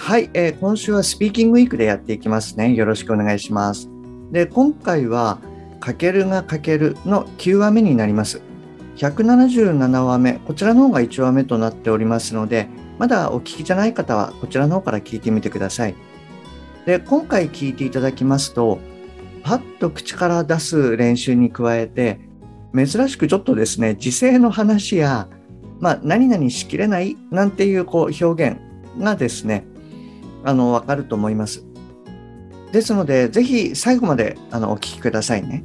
はい、えー、今週はスピーキングウィークでやっていきますね。よろしくお願いします。で今回はかけるがかけるの9話目になります。177話目こちらの方が1話目となっておりますのでまだお聞きじゃない方はこちらの方から聞いてみてください。で今回聞いていただきますとパッと口から出す練習に加えて珍しくちょっとですね時勢の話や、まあ、何々しきれないなんていうこう表現がですねあの分かると思いますですので、ぜひ最後まであのお聞きくださいね。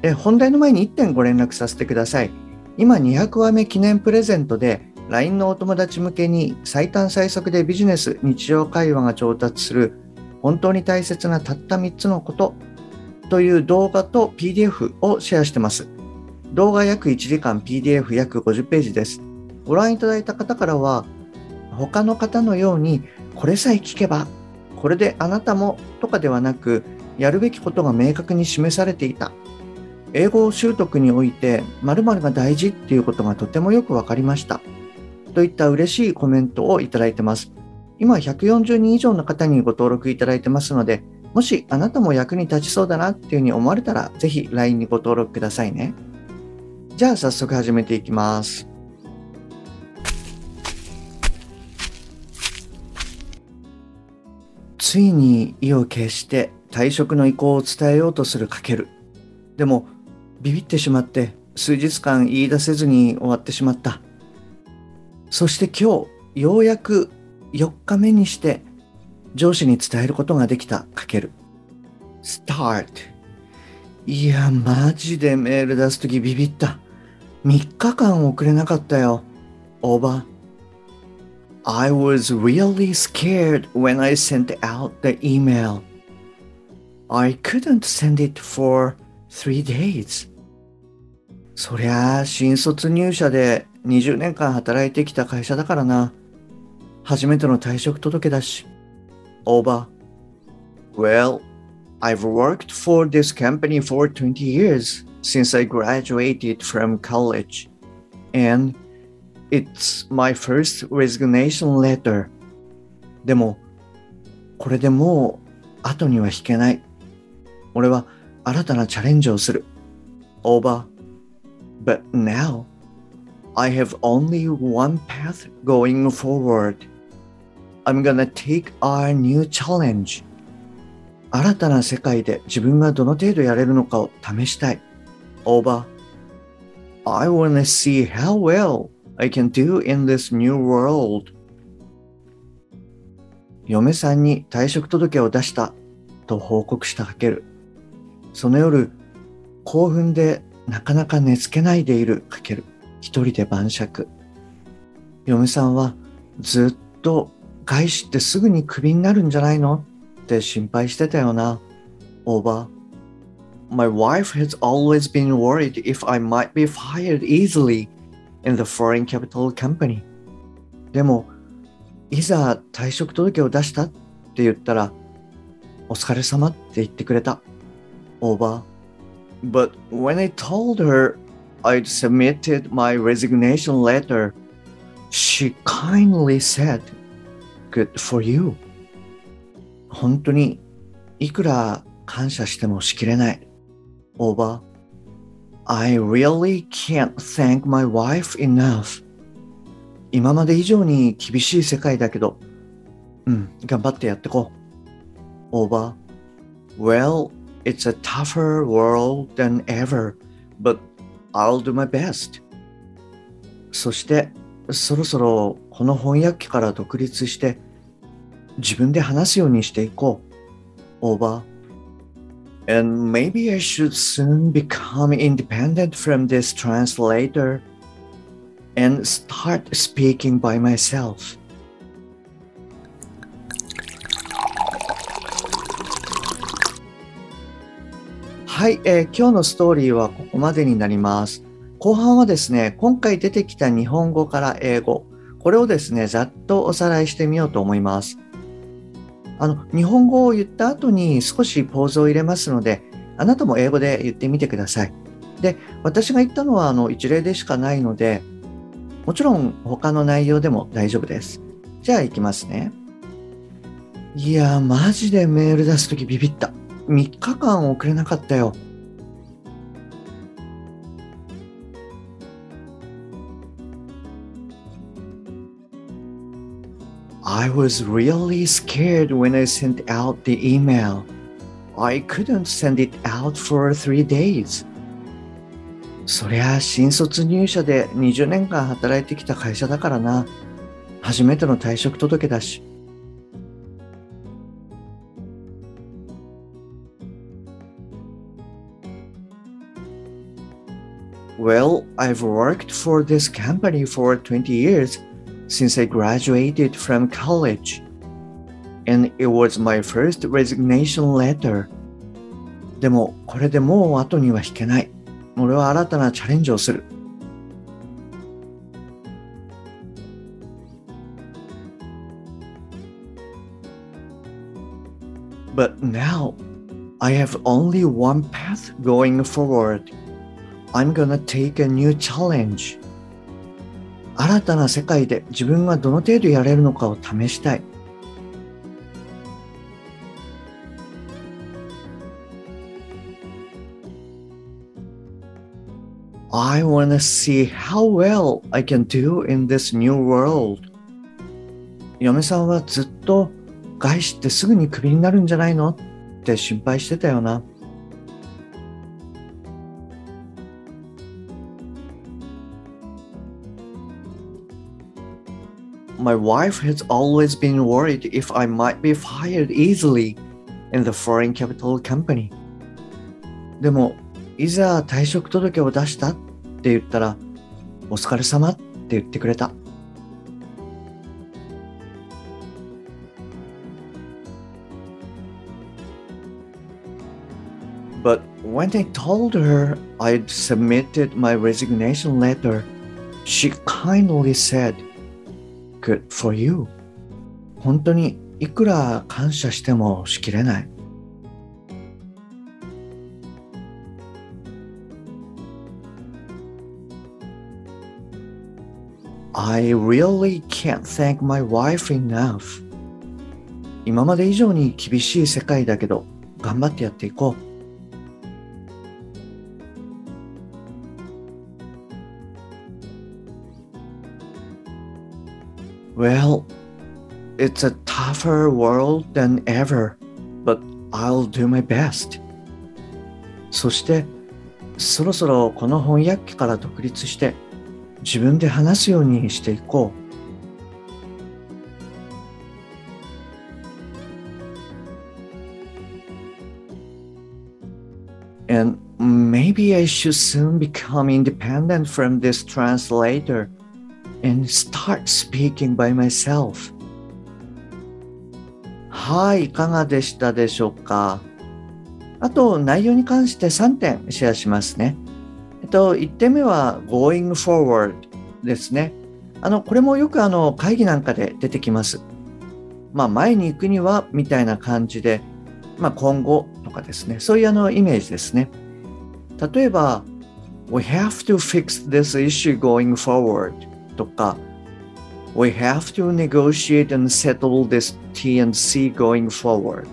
で本題の前に1点ご連絡させてください。今200話目記念プレゼントで LINE のお友達向けに最短最速でビジネス、日常会話が調達する本当に大切なたった3つのことという動画と PDF をシェアしてます。動画約1時間 PDF 約50ページです。ご覧いただいた方からは他の方のようにこれさえ聞けばこれであなたもとかではなく、やるべきことが明確に示されていた。英語習得において〇〇が大事っていうことがとてもよくわかりました。といった嬉しいコメントをいただいてます。今140人以上の方にご登録いただいてますので、もしあなたも役に立ちそうだなっていうふうに思われたら、ぜひ LINE にご登録くださいね。じゃあ早速始めていきます。ついに意を決して退職の意向を伝えようとするかける。でも、ビビってしまって数日間言い出せずに終わってしまった。そして今日、ようやく4日目にして上司に伝えることができたかける。start。いや、マジでメール出すときビビった。3日間遅れなかったよ。オーバー。I was really scared when I sent out the email. I couldn't send it for three days. そりゃあ、新卒入社で20年間働いてきた会社だからな。初めての退職届だし。Over. Well, I've worked for this company for 20 years since I graduated from college. And It's my first resignation letter. でも、これでもう後には引けない。俺は新たなチャレンジをする。Over. But now, I have only one path going forward. I'm gonna take our new challenge. 新たな世界で自分がどの程度やれるのかを試したい。Over. I wanna see how well I can do in this new world 嫁さんに退職届を出したと報告したかける。その夜、興奮でなかなか寝つけないでいるかける。一人で晩酌。嫁さんはずっと外資ってすぐにクビになるんじゃないの？って心配してたよな。オーバー。My wife has always been worried if I might be fired easily in the foreign capital company でもいざ退職届を出したって言ったらお疲れ様って言ってくれた over but when I told her I'd submitted my resignation letter she kindly said good for you 本当にいくら感謝してもしきれない over I really can't thank my wife enough. 今まで以上に厳しい世界だけど、うん、頑張ってやってこう。Over. Well, it's a tougher world than ever, but I'll do my best. そして、そろそろこの翻訳機から独立して、自分で話すようにしていこう。Over. And maybe I should soon become independent from this translator and start speaking by myself. はい、えー、今日のストーリーはここまでになります。後半はですね、今回出てきた日本語から英語、これをですね、ざっとおさらいしてみようと思います。あの、日本語を言った後に少しポーズを入れますので、あなたも英語で言ってみてください。で、私が言ったのはあの一例でしかないので、もちろん他の内容でも大丈夫です。じゃあ行きますね。いやマジでメール出す時ビビった。3日間遅れなかったよ。I was really scared when I sent out the email. I couldn't send it out for three days. そりゃ新卒入社で20年間働いてきた会社だからな。初めての退職届だし。Well, I've worked for this company for 20 years since I graduated from college. And it was my first resignation letter. でも、これでもう後には引けない。俺は新たなチャレンジをする。But now, I have only one path going forward. I'm gonna take a new challenge. 新たな世界で自分がどの程度やれるのかを試したい。I wanna see how well I can do in this new world. 嫁さんはずっと外資ってすぐにクビになるんじゃないの？って心配してたよな。My wife has always been worried if I might be fired easily in the foreign capital company. でもいざ退職届を出したって言ったら、お疲れ様って言ってくれた。But when I told her I'd submitted my resignation letter, she kindly said, Good for you. 本当にいくら感謝してもしきれない。I really can't thank my wife enough. 今まで以上に厳しい世界だけど、頑張ってやっていこう。Well, it's a tougher world than ever, but I'll do my best. そして、そろそろこの翻訳機から独立して、自分で話すようにしていこう。And maybe I should soon become independent from this translator And start speaking by myself. はい、いかがでしたでしょうか？あと、内容に関して3点シェアしますねえっ。と、1点目は going forward ですね。あの、これもよくあの会議なんかで出てきます。まあ、前に行くにはみたいな感じで、まあ、今後とかですね、そういうあのイメージですね。例えば、We have to fix this issue going forward とか、We have to negotiate and settle this TNC going forward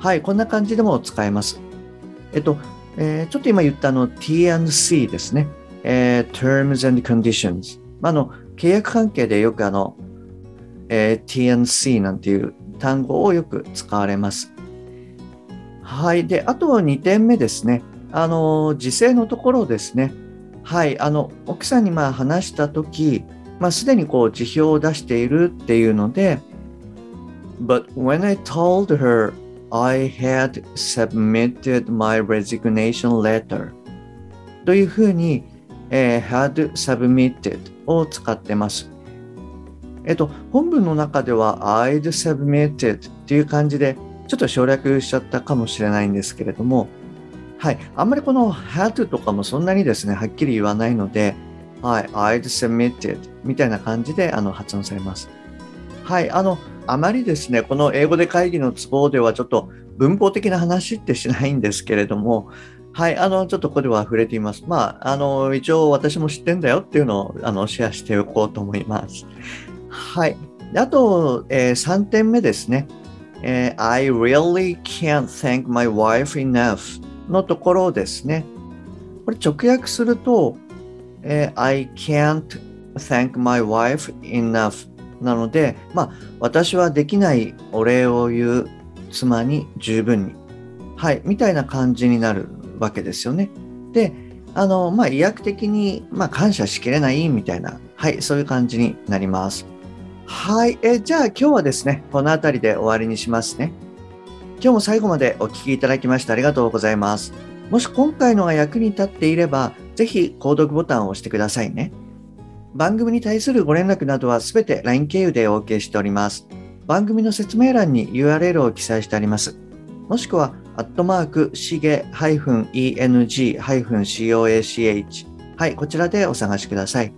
はい、こんな感じでも使えます。えっと、えー、ちょっと今言ったの TNC ですね。えー、Terms and Conditions。まあ、あの契約関係でよくあの、えー、T&C なんていう単語をよく使われます。はい。で、あと2点目ですね。あの、時制のところですね。はい。あの、奥さんにまあ話したとき、まあ、すでにこう辞表を出しているっていうので、But when I told her I had submitted my resignation letter というふうに、えー、had submitted を使ってます。えっと、本文の中では I'd submitted っていう感じでちょっと省略しちゃったかもしれないんですけれどもはい。あんまりこの had とかもそんなにですね、はっきり言わないので、はい。I'd submitted みたいな感じであの発音されます。はい。あの、あまりですね、この英語で会議のツボではちょっと文法的な話ってしないんですけれども、はい、あの、ちょっとここでは触れています。まあ、あの、一応私も知ってんだよっていうのを、あの、シェアしておこうと思います。はい。あと、えー、3点目ですね。えー、I really can't thank my wife enough のところですね。これ直訳すると、えー、I can't thank my wife enough なので、まあ、私はできないお礼を言う妻に十分に。はい、みたいな感じになるわけですよね。で、あの、まあ、医薬的に、まあ、感謝しきれないみたいな、はい、そういう感じになります。はい、えじゃあ今日はですね、この辺りで終わりにしますね。今日も最後までお聴きいただきましてありがとうございます。もし今回のが役に立っていれば、ぜひ購読ボタンを押してくださいね。番組に対するご連絡などはすべて LINE 経由でお受けしております。番組の説明欄に URL を記載してあります。もしくは、アットマーク、しげ -eng-coach。はい、こちらでお探しください。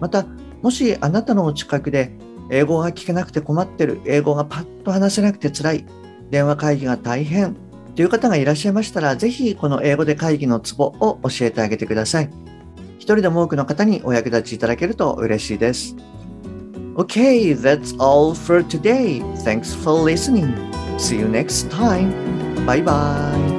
また、もしあなたのお近くで、英語が聞けなくて困ってる、英語がパッと話せなくて辛い、電話会議が大変という方がいらっしゃいましたら、ぜひこの英語で会議のツボを教えてあげてください。一人でも多くの方にお役立ちいただけると嬉しいです。Okay, that's all for today. Thanks for listening. See you next time. Bye bye.